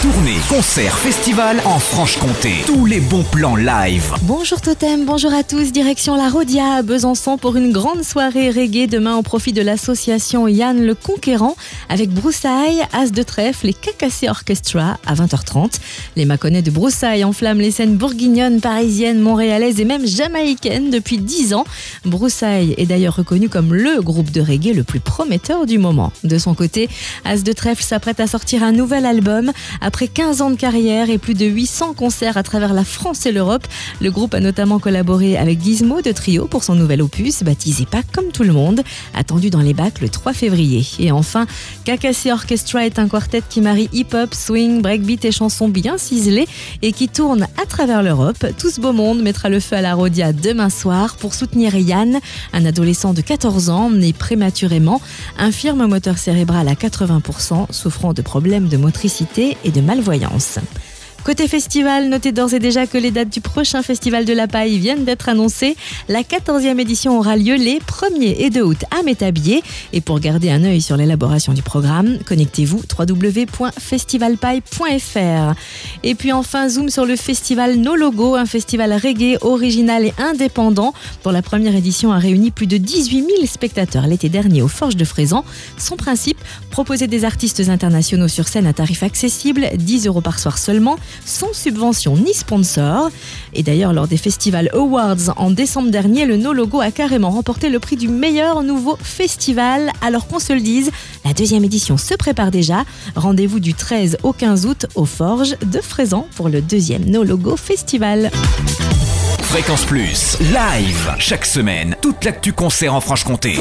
Tournée, concert, festival en Franche-Comté. Tous les bons plans live. Bonjour Totem, bonjour à tous. Direction la Rodia à Besançon pour une grande soirée reggae demain au profit de l'association Yann le Conquérant avec Broussailles, As de Trèfle et Cacassé Orchestra à 20h30. Les Maconnais de Broussailles enflamment les scènes bourguignonnes, parisiennes, montréalaises et même jamaïcaines depuis 10 ans. Broussailles est d'ailleurs reconnu comme le groupe de reggae le plus prometteur du moment. De son côté, As de Trèfle s'apprête à sortir un nouvel album. Après 15 ans de carrière et plus de 800 concerts à travers la France et l'Europe, le groupe a notamment collaboré avec Gizmo de Trio pour son nouvel opus, baptisé pas comme tout le monde, attendu dans les bacs le 3 février. Et enfin, Cacassé Orchestra est un quartet qui marie hip-hop, swing, breakbeat et chansons bien ciselées et qui tourne à travers l'Europe. Tout ce beau monde mettra le feu à la Rodia demain soir pour soutenir Yann, un adolescent de 14 ans né prématurément, infirme moteur cérébral à 80%, souffrant de problèmes de motricité et de malvoyance. Côté festival, notez d'ores et déjà que les dates du prochain festival de la paille viennent d'être annoncées. La 14e édition aura lieu les 1er et 2 août à Métabier. Et pour garder un œil sur l'élaboration du programme, connectez-vous www.festivalpaille.fr. Et puis enfin, zoom sur le festival No Logo, un festival reggae original et indépendant dont la première édition a réuni plus de 18 000 spectateurs l'été dernier aux Forges de Frézan. Son principe, proposer des artistes internationaux sur scène à tarif accessible, 10 euros par soir seulement, sans subvention ni sponsor. Et d'ailleurs, lors des Festival Awards en décembre dernier, le No Logo a carrément remporté le prix du meilleur nouveau festival. Alors qu'on se le dise, la deuxième édition se prépare déjà. Rendez-vous du 13 au 15 août aux Forges de Frézan pour le deuxième No Logo Festival. Fréquence Plus. Live. Chaque semaine. Toute l'actu concert en Franche-Comté.